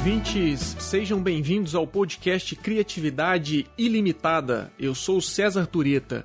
ouvintes, sejam bem-vindos ao podcast Criatividade Ilimitada. Eu sou César Tureta.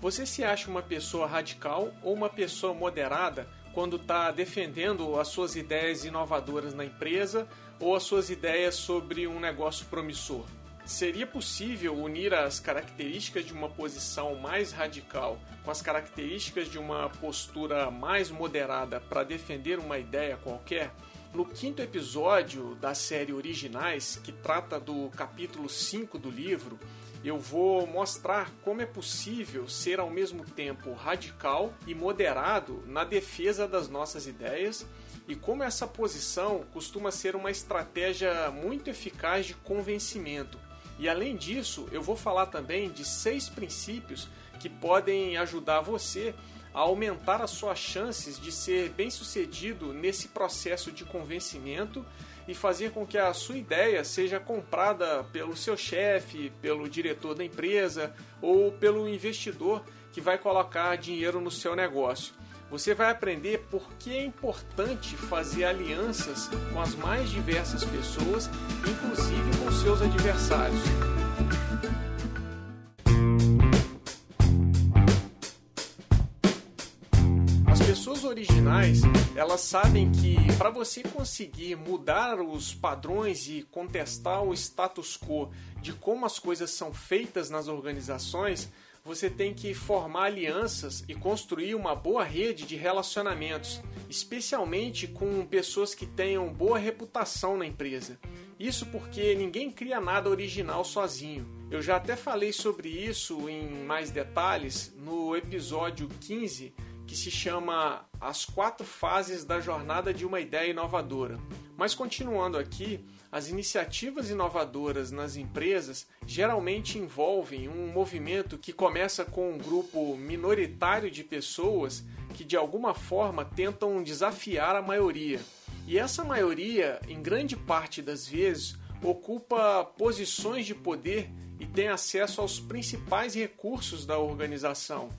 Você se acha uma pessoa radical ou uma pessoa moderada quando está defendendo as suas ideias inovadoras na empresa ou as suas ideias sobre um negócio promissor? Seria possível unir as características de uma posição mais radical com as características de uma postura mais moderada para defender uma ideia qualquer? No quinto episódio da série Originais, que trata do capítulo 5 do livro, eu vou mostrar como é possível ser ao mesmo tempo radical e moderado na defesa das nossas ideias e como essa posição costuma ser uma estratégia muito eficaz de convencimento. E além disso, eu vou falar também de seis princípios que podem ajudar você a aumentar as suas chances de ser bem sucedido nesse processo de convencimento e fazer com que a sua ideia seja comprada pelo seu chefe, pelo diretor da empresa ou pelo investidor que vai colocar dinheiro no seu negócio. Você vai aprender por que é importante fazer alianças com as mais diversas pessoas, inclusive com seus adversários. Pessoas originais, elas sabem que para você conseguir mudar os padrões e contestar o status quo de como as coisas são feitas nas organizações, você tem que formar alianças e construir uma boa rede de relacionamentos, especialmente com pessoas que tenham boa reputação na empresa. Isso porque ninguém cria nada original sozinho. Eu já até falei sobre isso em mais detalhes no episódio 15 que se chama As Quatro Fases da Jornada de uma Ideia Inovadora. Mas continuando aqui, as iniciativas inovadoras nas empresas geralmente envolvem um movimento que começa com um grupo minoritário de pessoas que de alguma forma tentam desafiar a maioria. E essa maioria, em grande parte das vezes, ocupa posições de poder e tem acesso aos principais recursos da organização.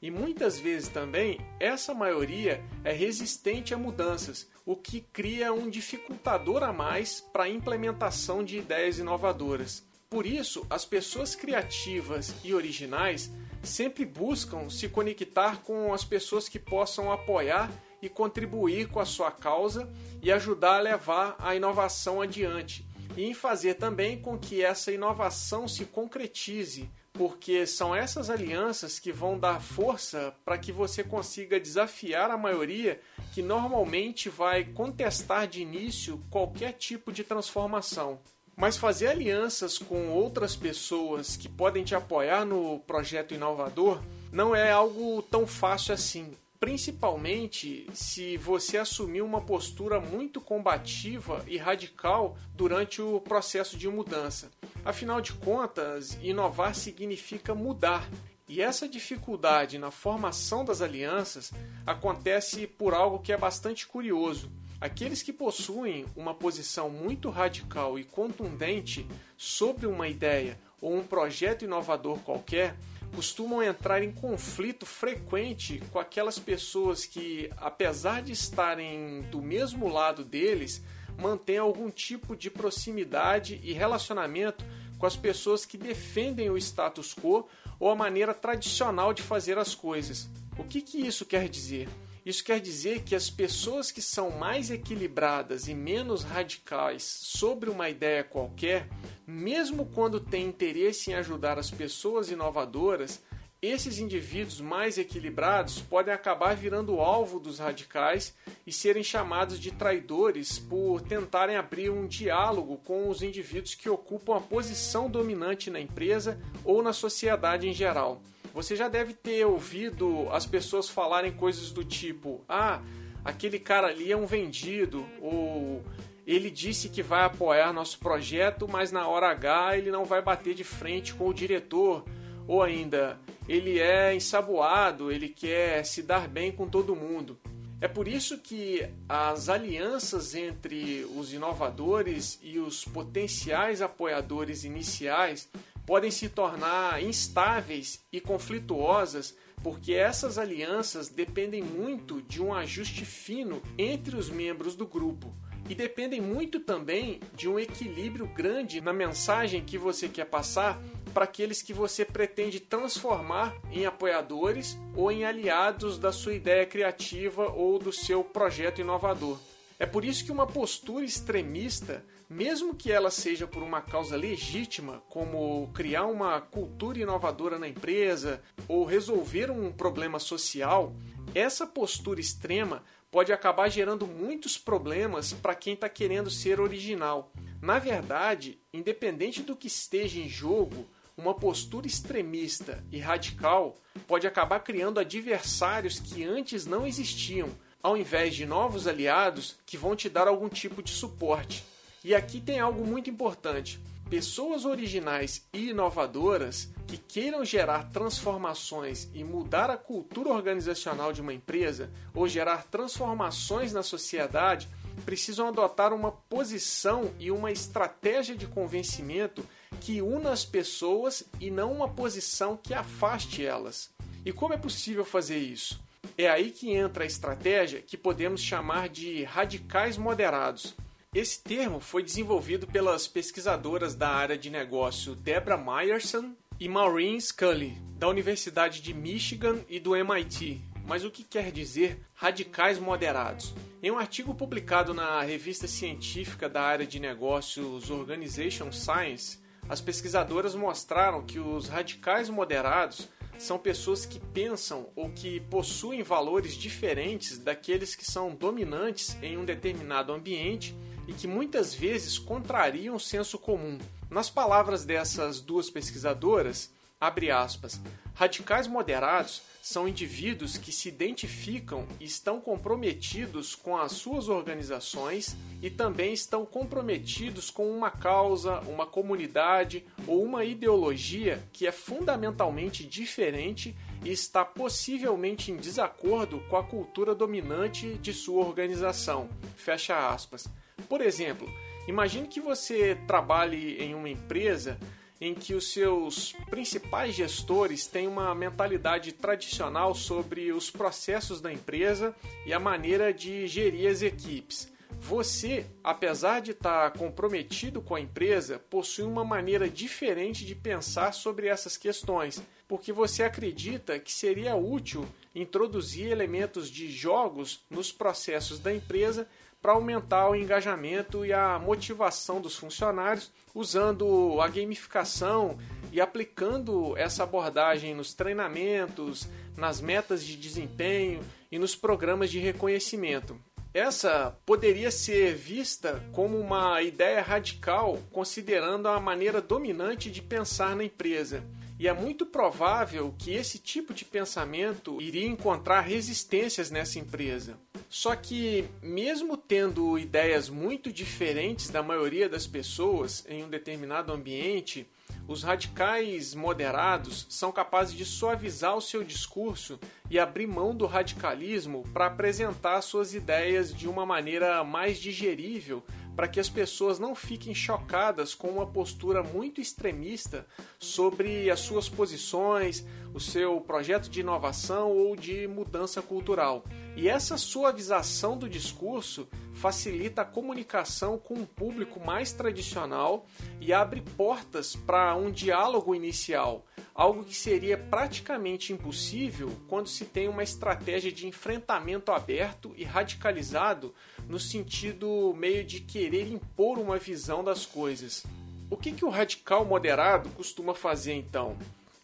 E muitas vezes também essa maioria é resistente a mudanças, o que cria um dificultador a mais para a implementação de ideias inovadoras. Por isso, as pessoas criativas e originais sempre buscam se conectar com as pessoas que possam apoiar e contribuir com a sua causa e ajudar a levar a inovação adiante, e em fazer também com que essa inovação se concretize porque são essas alianças que vão dar força para que você consiga desafiar a maioria que normalmente vai contestar de início qualquer tipo de transformação. Mas fazer alianças com outras pessoas que podem te apoiar no projeto inovador não é algo tão fácil assim principalmente se você assumir uma postura muito combativa e radical durante o processo de mudança. Afinal de contas, inovar significa mudar. E essa dificuldade na formação das alianças acontece por algo que é bastante curioso. Aqueles que possuem uma posição muito radical e contundente sobre uma ideia ou um projeto inovador qualquer costumam entrar em conflito frequente com aquelas pessoas que, apesar de estarem do mesmo lado deles, mantêm algum tipo de proximidade e relacionamento com as pessoas que defendem o status quo ou a maneira tradicional de fazer as coisas. O que, que isso quer dizer? Isso quer dizer que as pessoas que são mais equilibradas e menos radicais sobre uma ideia qualquer, mesmo quando têm interesse em ajudar as pessoas inovadoras, esses indivíduos mais equilibrados podem acabar virando alvo dos radicais e serem chamados de traidores por tentarem abrir um diálogo com os indivíduos que ocupam a posição dominante na empresa ou na sociedade em geral. Você já deve ter ouvido as pessoas falarem coisas do tipo: ah, aquele cara ali é um vendido, ou ele disse que vai apoiar nosso projeto, mas na hora H ele não vai bater de frente com o diretor, ou ainda, ele é ensaboado, ele quer se dar bem com todo mundo. É por isso que as alianças entre os inovadores e os potenciais apoiadores iniciais podem se tornar instáveis e conflituosas porque essas alianças dependem muito de um ajuste fino entre os membros do grupo. e dependem muito também de um equilíbrio grande na mensagem que você quer passar para aqueles que você pretende transformar em apoiadores ou em aliados da sua ideia criativa ou do seu projeto inovador. É por isso que uma postura extremista, mesmo que ela seja por uma causa legítima, como criar uma cultura inovadora na empresa ou resolver um problema social, essa postura extrema pode acabar gerando muitos problemas para quem está querendo ser original. Na verdade, independente do que esteja em jogo, uma postura extremista e radical pode acabar criando adversários que antes não existiam, ao invés de novos aliados que vão te dar algum tipo de suporte. E aqui tem algo muito importante. Pessoas originais e inovadoras que queiram gerar transformações e mudar a cultura organizacional de uma empresa ou gerar transformações na sociedade precisam adotar uma posição e uma estratégia de convencimento que una as pessoas e não uma posição que afaste elas. E como é possível fazer isso? É aí que entra a estratégia que podemos chamar de radicais moderados. Esse termo foi desenvolvido pelas pesquisadoras da área de negócio Debra Meyerson e Maureen Scully, da Universidade de Michigan e do MIT. Mas o que quer dizer radicais moderados? Em um artigo publicado na revista científica da área de negócios Organization Science, as pesquisadoras mostraram que os radicais moderados são pessoas que pensam ou que possuem valores diferentes daqueles que são dominantes em um determinado ambiente e que muitas vezes contrariam o senso comum. Nas palavras dessas duas pesquisadoras, abre aspas, radicais moderados são indivíduos que se identificam e estão comprometidos com as suas organizações e também estão comprometidos com uma causa, uma comunidade ou uma ideologia que é fundamentalmente diferente e está possivelmente em desacordo com a cultura dominante de sua organização. Fecha aspas. Por exemplo, imagine que você trabalhe em uma empresa em que os seus principais gestores têm uma mentalidade tradicional sobre os processos da empresa e a maneira de gerir as equipes. Você, apesar de estar comprometido com a empresa, possui uma maneira diferente de pensar sobre essas questões, porque você acredita que seria útil introduzir elementos de jogos nos processos da empresa para aumentar o engajamento e a motivação dos funcionários usando a gamificação e aplicando essa abordagem nos treinamentos, nas metas de desempenho e nos programas de reconhecimento. Essa poderia ser vista como uma ideia radical, considerando a maneira dominante de pensar na empresa. E é muito provável que esse tipo de pensamento iria encontrar resistências nessa empresa. Só que, mesmo tendo ideias muito diferentes da maioria das pessoas em um determinado ambiente, os radicais moderados são capazes de suavizar o seu discurso e abrir mão do radicalismo para apresentar suas ideias de uma maneira mais digerível para que as pessoas não fiquem chocadas com uma postura muito extremista sobre as suas posições, o seu projeto de inovação ou de mudança cultural. E essa suavização do discurso facilita a comunicação com um público mais tradicional e abre portas para um diálogo inicial, algo que seria praticamente impossível quando se tem uma estratégia de enfrentamento aberto e radicalizado no sentido meio de querer impor uma visão das coisas. O que, que o radical moderado costuma fazer então?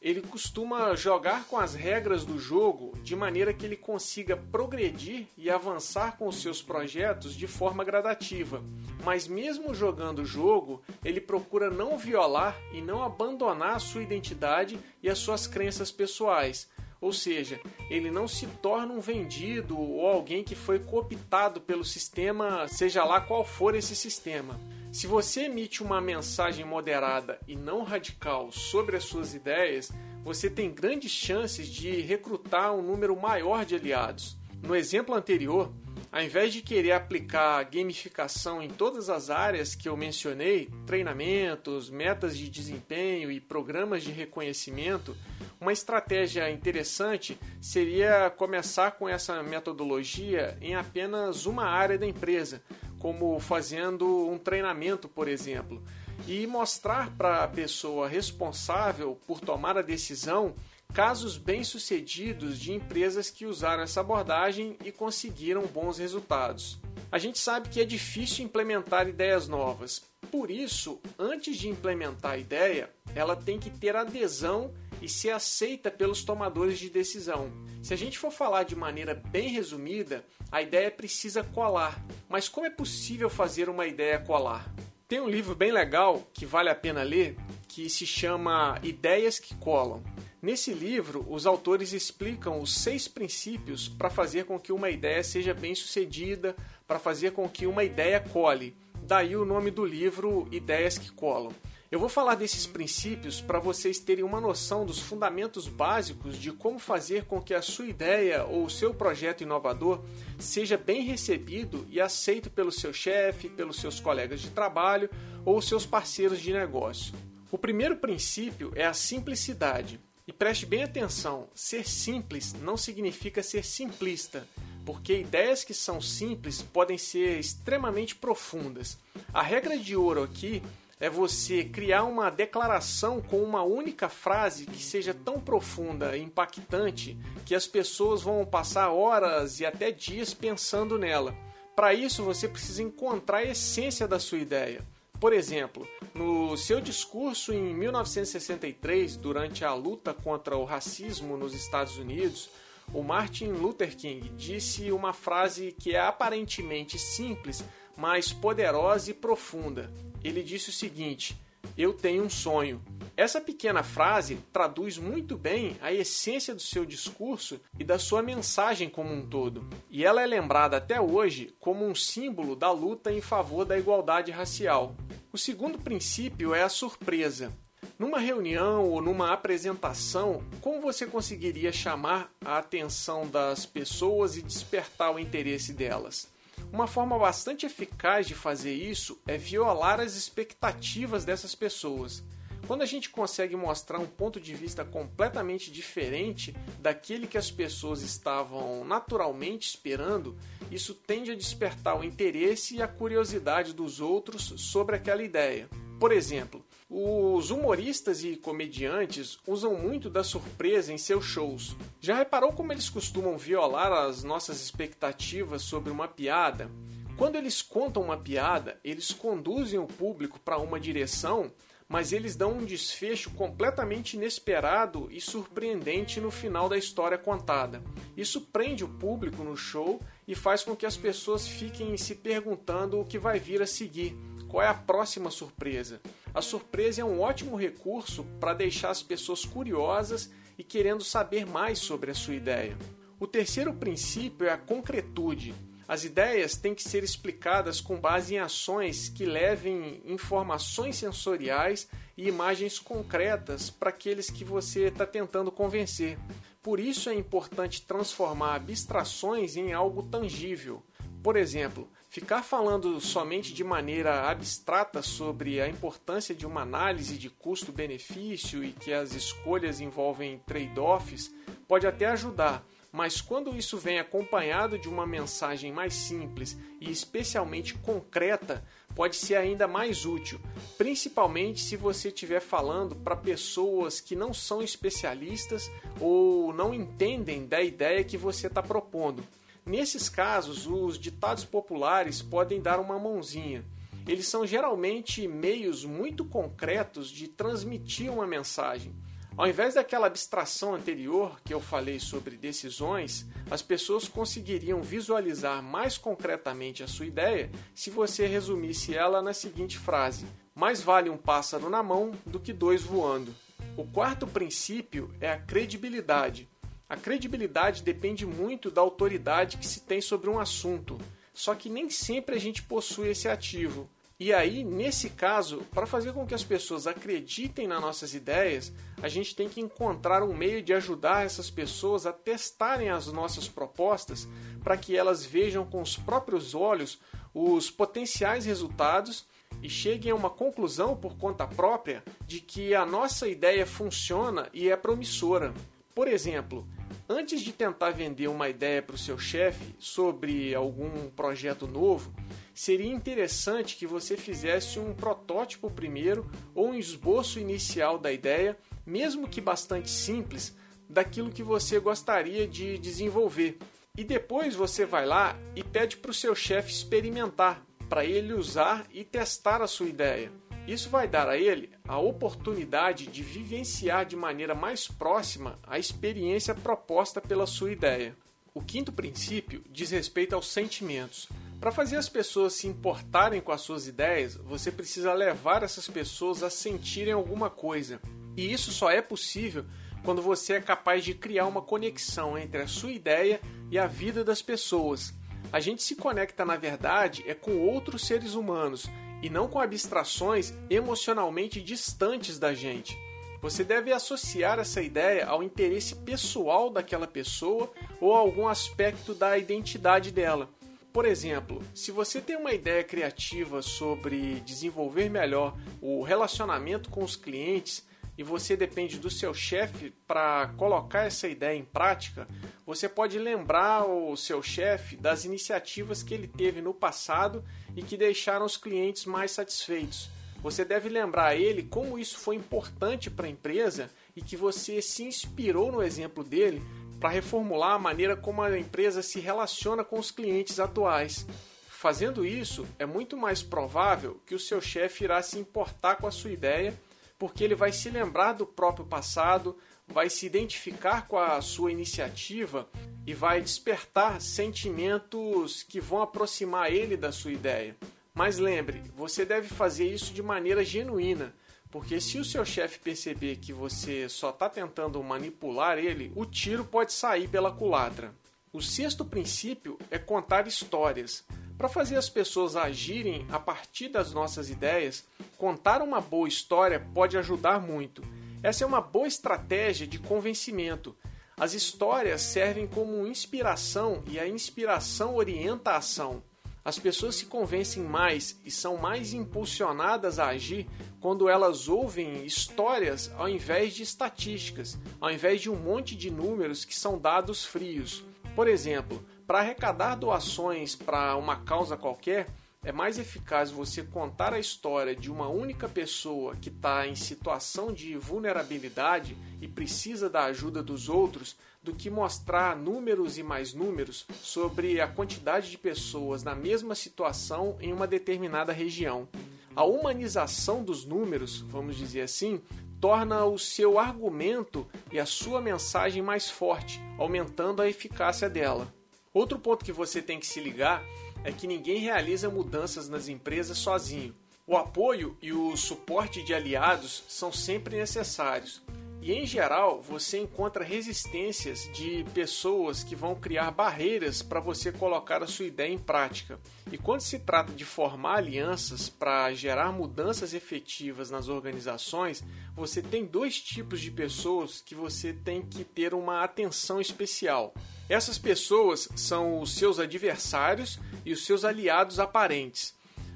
Ele costuma jogar com as regras do jogo de maneira que ele consiga progredir e avançar com os seus projetos de forma gradativa. Mas mesmo jogando o jogo, ele procura não violar e não abandonar a sua identidade e as suas crenças pessoais, ou seja, ele não se torna um vendido ou alguém que foi cooptado pelo sistema, seja lá qual for esse sistema. Se você emite uma mensagem moderada e não radical sobre as suas ideias, você tem grandes chances de recrutar um número maior de aliados. No exemplo anterior, ao invés de querer aplicar gamificação em todas as áreas que eu mencionei, treinamentos, metas de desempenho e programas de reconhecimento, uma estratégia interessante seria começar com essa metodologia em apenas uma área da empresa, como fazendo um treinamento, por exemplo, e mostrar para a pessoa responsável por tomar a decisão casos bem-sucedidos de empresas que usaram essa abordagem e conseguiram bons resultados. A gente sabe que é difícil implementar ideias novas, por isso, antes de implementar a ideia, ela tem que ter adesão e ser aceita pelos tomadores de decisão. Se a gente for falar de maneira bem resumida, a ideia precisa colar. Mas como é possível fazer uma ideia colar? Tem um livro bem legal que vale a pena ler que se chama Ideias que Colam. Nesse livro, os autores explicam os seis princípios para fazer com que uma ideia seja bem sucedida, para fazer com que uma ideia cole. Daí o nome do livro Ideias que Colam. Eu vou falar desses princípios para vocês terem uma noção dos fundamentos básicos de como fazer com que a sua ideia ou o seu projeto inovador seja bem recebido e aceito pelo seu chefe, pelos seus colegas de trabalho ou seus parceiros de negócio. O primeiro princípio é a simplicidade. E preste bem atenção: ser simples não significa ser simplista, porque ideias que são simples podem ser extremamente profundas. A regra de ouro aqui é você criar uma declaração com uma única frase que seja tão profunda e impactante que as pessoas vão passar horas e até dias pensando nela. Para isso, você precisa encontrar a essência da sua ideia. Por exemplo, no seu discurso em 1963, durante a luta contra o racismo nos Estados Unidos, o Martin Luther King disse uma frase que é aparentemente simples, mas poderosa e profunda ele disse o seguinte: Eu tenho um sonho. Essa pequena frase traduz muito bem a essência do seu discurso e da sua mensagem como um todo. E ela é lembrada até hoje como um símbolo da luta em favor da igualdade racial. O segundo princípio é a surpresa. Numa reunião ou numa apresentação, como você conseguiria chamar a atenção das pessoas e despertar o interesse delas? Uma forma bastante eficaz de fazer isso é violar as expectativas dessas pessoas. Quando a gente consegue mostrar um ponto de vista completamente diferente daquele que as pessoas estavam naturalmente esperando, isso tende a despertar o interesse e a curiosidade dos outros sobre aquela ideia. Por exemplo, os humoristas e comediantes usam muito da surpresa em seus shows. Já reparou como eles costumam violar as nossas expectativas sobre uma piada? Quando eles contam uma piada, eles conduzem o público para uma direção, mas eles dão um desfecho completamente inesperado e surpreendente no final da história contada. Isso prende o público no show e faz com que as pessoas fiquem se perguntando o que vai vir a seguir, qual é a próxima surpresa. A surpresa é um ótimo recurso para deixar as pessoas curiosas e querendo saber mais sobre a sua ideia. O terceiro princípio é a concretude. As ideias têm que ser explicadas com base em ações que levem informações sensoriais e imagens concretas para aqueles que você está tentando convencer. Por isso é importante transformar abstrações em algo tangível. Por exemplo, Ficar falando somente de maneira abstrata sobre a importância de uma análise de custo-benefício e que as escolhas envolvem trade-offs pode até ajudar, mas quando isso vem acompanhado de uma mensagem mais simples e especialmente concreta, pode ser ainda mais útil, principalmente se você estiver falando para pessoas que não são especialistas ou não entendem da ideia que você está propondo. Nesses casos, os ditados populares podem dar uma mãozinha. Eles são geralmente meios muito concretos de transmitir uma mensagem. Ao invés daquela abstração anterior que eu falei sobre decisões, as pessoas conseguiriam visualizar mais concretamente a sua ideia se você resumisse ela na seguinte frase: Mais vale um pássaro na mão do que dois voando. O quarto princípio é a credibilidade. A credibilidade depende muito da autoridade que se tem sobre um assunto, só que nem sempre a gente possui esse ativo. E aí, nesse caso, para fazer com que as pessoas acreditem nas nossas ideias, a gente tem que encontrar um meio de ajudar essas pessoas a testarem as nossas propostas para que elas vejam com os próprios olhos os potenciais resultados e cheguem a uma conclusão por conta própria de que a nossa ideia funciona e é promissora. Por exemplo, Antes de tentar vender uma ideia para o seu chefe sobre algum projeto novo, seria interessante que você fizesse um protótipo primeiro ou um esboço inicial da ideia, mesmo que bastante simples, daquilo que você gostaria de desenvolver. E depois você vai lá e pede para o seu chefe experimentar, para ele usar e testar a sua ideia. Isso vai dar a ele a oportunidade de vivenciar de maneira mais próxima a experiência proposta pela sua ideia. O quinto princípio diz respeito aos sentimentos. Para fazer as pessoas se importarem com as suas ideias, você precisa levar essas pessoas a sentirem alguma coisa. E isso só é possível quando você é capaz de criar uma conexão entre a sua ideia e a vida das pessoas. A gente se conecta, na verdade, é com outros seres humanos e não com abstrações emocionalmente distantes da gente. Você deve associar essa ideia ao interesse pessoal daquela pessoa ou a algum aspecto da identidade dela. Por exemplo, se você tem uma ideia criativa sobre desenvolver melhor o relacionamento com os clientes e você depende do seu chefe para colocar essa ideia em prática, você pode lembrar o seu chefe das iniciativas que ele teve no passado e que deixaram os clientes mais satisfeitos. Você deve lembrar a ele como isso foi importante para a empresa e que você se inspirou no exemplo dele para reformular a maneira como a empresa se relaciona com os clientes atuais. Fazendo isso, é muito mais provável que o seu chefe irá se importar com a sua ideia porque ele vai se lembrar do próprio passado, vai se identificar com a sua iniciativa e vai despertar sentimentos que vão aproximar ele da sua ideia. Mas lembre, você deve fazer isso de maneira genuína, porque se o seu chefe perceber que você só está tentando manipular ele, o tiro pode sair pela culatra. O sexto princípio é contar histórias. Para fazer as pessoas agirem a partir das nossas ideias, contar uma boa história pode ajudar muito. Essa é uma boa estratégia de convencimento. As histórias servem como inspiração e a inspiração orienta a ação. As pessoas se convencem mais e são mais impulsionadas a agir quando elas ouvem histórias ao invés de estatísticas, ao invés de um monte de números que são dados frios. Por exemplo, para arrecadar doações para uma causa qualquer, é mais eficaz você contar a história de uma única pessoa que está em situação de vulnerabilidade e precisa da ajuda dos outros do que mostrar números e mais números sobre a quantidade de pessoas na mesma situação em uma determinada região. A humanização dos números, vamos dizer assim, torna o seu argumento e a sua mensagem mais forte, aumentando a eficácia dela. Outro ponto que você tem que se ligar é que ninguém realiza mudanças nas empresas sozinho. O apoio e o suporte de aliados são sempre necessários. E em geral, você encontra resistências de pessoas que vão criar barreiras para você colocar a sua ideia em prática. E quando se trata de formar alianças para gerar mudanças efetivas nas organizações, você tem dois tipos de pessoas que você tem que ter uma atenção especial. Essas pessoas são os seus adversários e os seus aliados aparentes.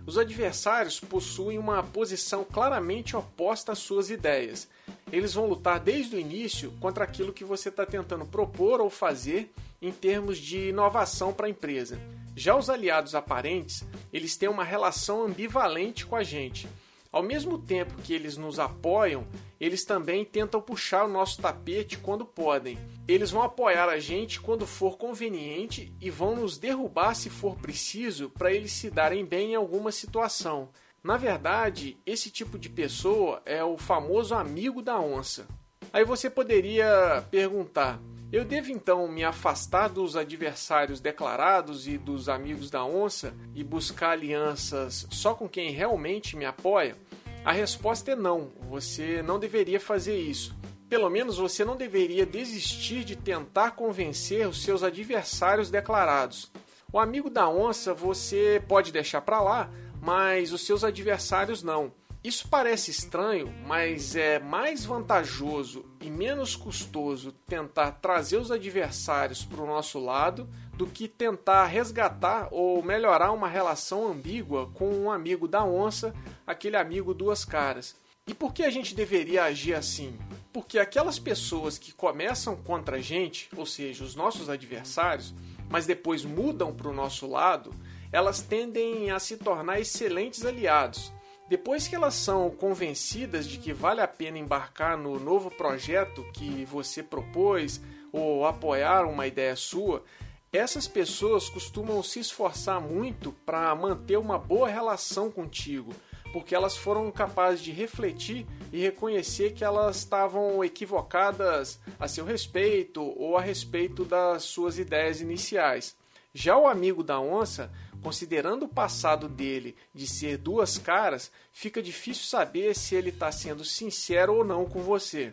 Os adversários possuem uma posição claramente oposta às suas ideias. Eles vão lutar desde o início contra aquilo que você está tentando propor ou fazer em termos de inovação para a empresa. Já os aliados aparentes, eles têm uma relação ambivalente com a gente. Ao mesmo tempo que eles nos apoiam, eles também tentam puxar o nosso tapete quando podem. Eles vão apoiar a gente quando for conveniente e vão nos derrubar se for preciso para eles se darem bem em alguma situação. Na verdade, esse tipo de pessoa é o famoso amigo da onça. Aí você poderia perguntar: eu devo então me afastar dos adversários declarados e dos amigos da onça e buscar alianças só com quem realmente me apoia? A resposta é não, você não deveria fazer isso. Pelo menos você não deveria desistir de tentar convencer os seus adversários declarados. O amigo da onça você pode deixar para lá, mas os seus adversários não. Isso parece estranho, mas é mais vantajoso e menos custoso tentar trazer os adversários para o nosso lado do que tentar resgatar ou melhorar uma relação ambígua com um amigo da onça, aquele amigo duas caras. E por que a gente deveria agir assim? Porque aquelas pessoas que começam contra a gente, ou seja, os nossos adversários, mas depois mudam para o nosso lado, elas tendem a se tornar excelentes aliados. Depois que elas são convencidas de que vale a pena embarcar no novo projeto que você propôs ou apoiar uma ideia sua, essas pessoas costumam se esforçar muito para manter uma boa relação contigo, porque elas foram capazes de refletir e reconhecer que elas estavam equivocadas a seu respeito ou a respeito das suas ideias iniciais. Já o amigo da onça, considerando o passado dele de ser duas caras, fica difícil saber se ele está sendo sincero ou não com você.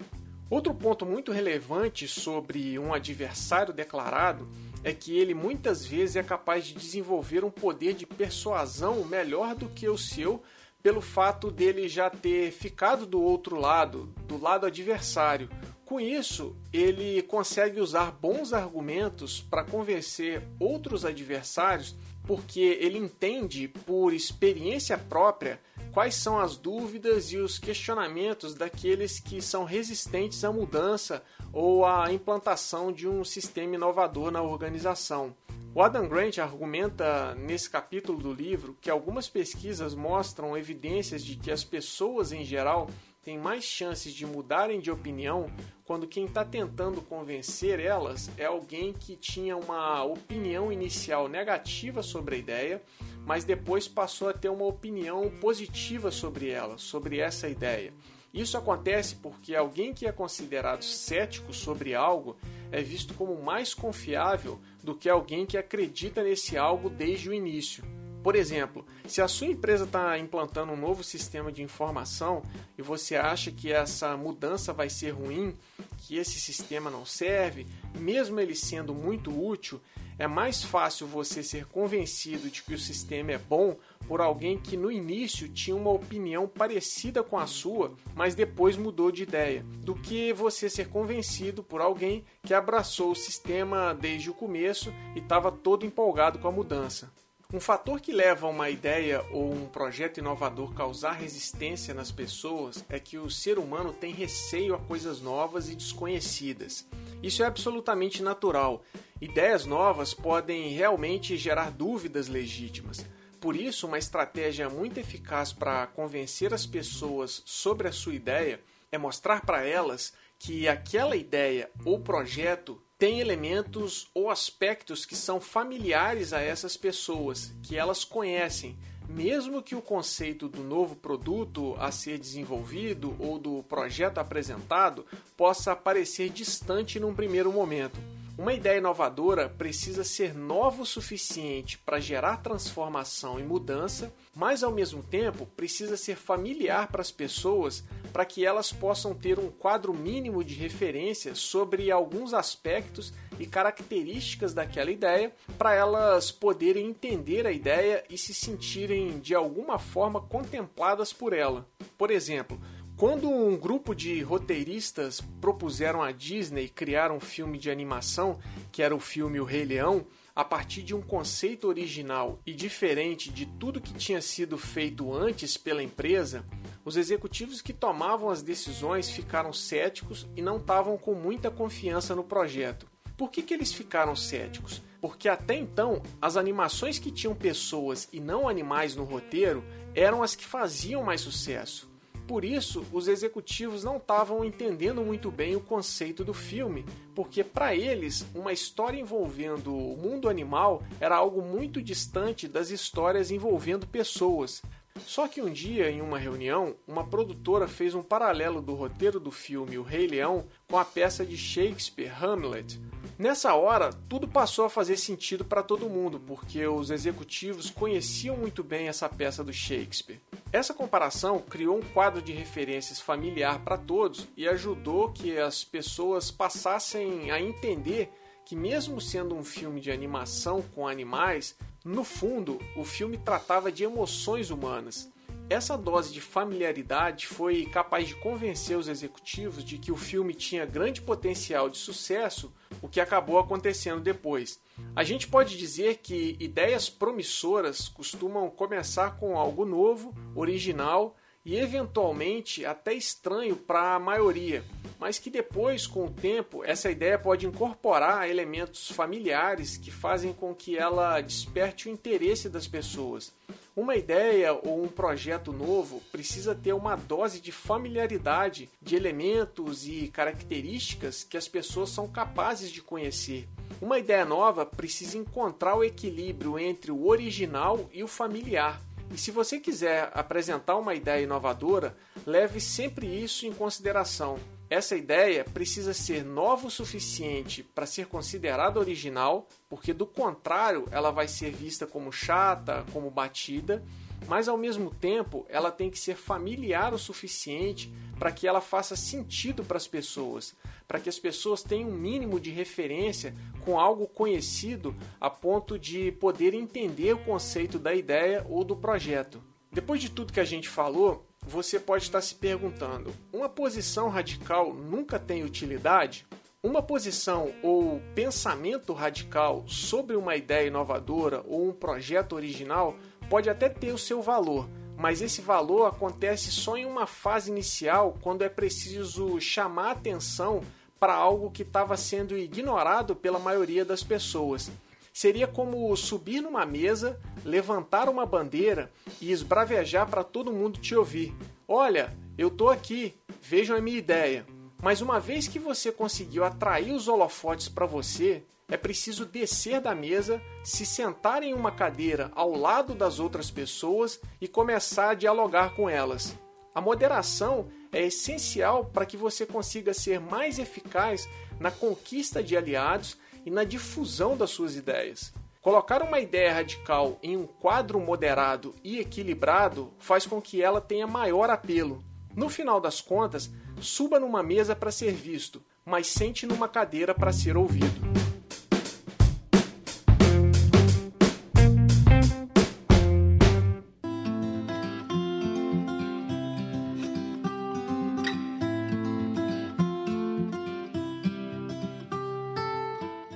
Outro ponto muito relevante sobre um adversário declarado é que ele muitas vezes é capaz de desenvolver um poder de persuasão melhor do que o seu pelo fato dele já ter ficado do outro lado, do lado adversário. Com isso, ele consegue usar bons argumentos para convencer outros adversários, porque ele entende por experiência própria quais são as dúvidas e os questionamentos daqueles que são resistentes à mudança ou à implantação de um sistema inovador na organização. O Adam Grant argumenta nesse capítulo do livro que algumas pesquisas mostram evidências de que as pessoas em geral têm mais chances de mudarem de opinião quando quem está tentando convencer elas é alguém que tinha uma opinião inicial negativa sobre a ideia, mas depois passou a ter uma opinião positiva sobre ela, sobre essa ideia. Isso acontece porque alguém que é considerado cético sobre algo é visto como mais confiável do que alguém que acredita nesse algo desde o início. Por exemplo, se a sua empresa está implantando um novo sistema de informação e você acha que essa mudança vai ser ruim, que esse sistema não serve, mesmo ele sendo muito útil, é mais fácil você ser convencido de que o sistema é bom por alguém que no início tinha uma opinião parecida com a sua, mas depois mudou de ideia, do que você ser convencido por alguém que abraçou o sistema desde o começo e estava todo empolgado com a mudança. Um fator que leva a uma ideia ou um projeto inovador causar resistência nas pessoas é que o ser humano tem receio a coisas novas e desconhecidas. Isso é absolutamente natural. Ideias novas podem realmente gerar dúvidas legítimas. Por isso, uma estratégia muito eficaz para convencer as pessoas sobre a sua ideia é mostrar para elas que aquela ideia ou projeto tem elementos ou aspectos que são familiares a essas pessoas, que elas conhecem, mesmo que o conceito do novo produto a ser desenvolvido ou do projeto apresentado possa parecer distante num primeiro momento. Uma ideia inovadora precisa ser nova o suficiente para gerar transformação e mudança, mas ao mesmo tempo precisa ser familiar para as pessoas para que elas possam ter um quadro mínimo de referência sobre alguns aspectos e características daquela ideia, para elas poderem entender a ideia e se sentirem de alguma forma contempladas por ela. Por exemplo, quando um grupo de roteiristas propuseram à Disney criar um filme de animação, que era o filme O Rei Leão, a partir de um conceito original e diferente de tudo que tinha sido feito antes pela empresa, os executivos que tomavam as decisões ficaram céticos e não estavam com muita confiança no projeto. Por que, que eles ficaram céticos? Porque até então, as animações que tinham pessoas e não animais no roteiro eram as que faziam mais sucesso. Por isso, os executivos não estavam entendendo muito bem o conceito do filme, porque para eles, uma história envolvendo o mundo animal era algo muito distante das histórias envolvendo pessoas. Só que um dia, em uma reunião, uma produtora fez um paralelo do roteiro do filme O Rei Leão com a peça de Shakespeare Hamlet, Nessa hora, tudo passou a fazer sentido para todo mundo, porque os executivos conheciam muito bem essa peça do Shakespeare. Essa comparação criou um quadro de referências familiar para todos e ajudou que as pessoas passassem a entender que, mesmo sendo um filme de animação com animais, no fundo o filme tratava de emoções humanas. Essa dose de familiaridade foi capaz de convencer os executivos de que o filme tinha grande potencial de sucesso, o que acabou acontecendo depois. A gente pode dizer que ideias promissoras costumam começar com algo novo, original e eventualmente até estranho para a maioria, mas que depois, com o tempo, essa ideia pode incorporar elementos familiares que fazem com que ela desperte o interesse das pessoas. Uma ideia ou um projeto novo precisa ter uma dose de familiaridade de elementos e características que as pessoas são capazes de conhecer. Uma ideia nova precisa encontrar o equilíbrio entre o original e o familiar. E se você quiser apresentar uma ideia inovadora, leve sempre isso em consideração. Essa ideia precisa ser nova o suficiente para ser considerada original, porque do contrário ela vai ser vista como chata, como batida, mas ao mesmo tempo ela tem que ser familiar o suficiente para que ela faça sentido para as pessoas, para que as pessoas tenham um mínimo de referência com algo conhecido a ponto de poder entender o conceito da ideia ou do projeto. Depois de tudo que a gente falou, você pode estar se perguntando: uma posição radical nunca tem utilidade? Uma posição ou pensamento radical sobre uma ideia inovadora ou um projeto original pode até ter o seu valor, mas esse valor acontece só em uma fase inicial, quando é preciso chamar atenção para algo que estava sendo ignorado pela maioria das pessoas. Seria como subir numa mesa, levantar uma bandeira e esbravejar para todo mundo te ouvir. Olha, eu tô aqui, vejam a minha ideia. Mas uma vez que você conseguiu atrair os holofotes para você, é preciso descer da mesa, se sentar em uma cadeira ao lado das outras pessoas e começar a dialogar com elas. A moderação é essencial para que você consiga ser mais eficaz na conquista de aliados e na difusão das suas ideias. Colocar uma ideia radical em um quadro moderado e equilibrado faz com que ela tenha maior apelo. No final das contas, suba numa mesa para ser visto, mas sente numa cadeira para ser ouvido.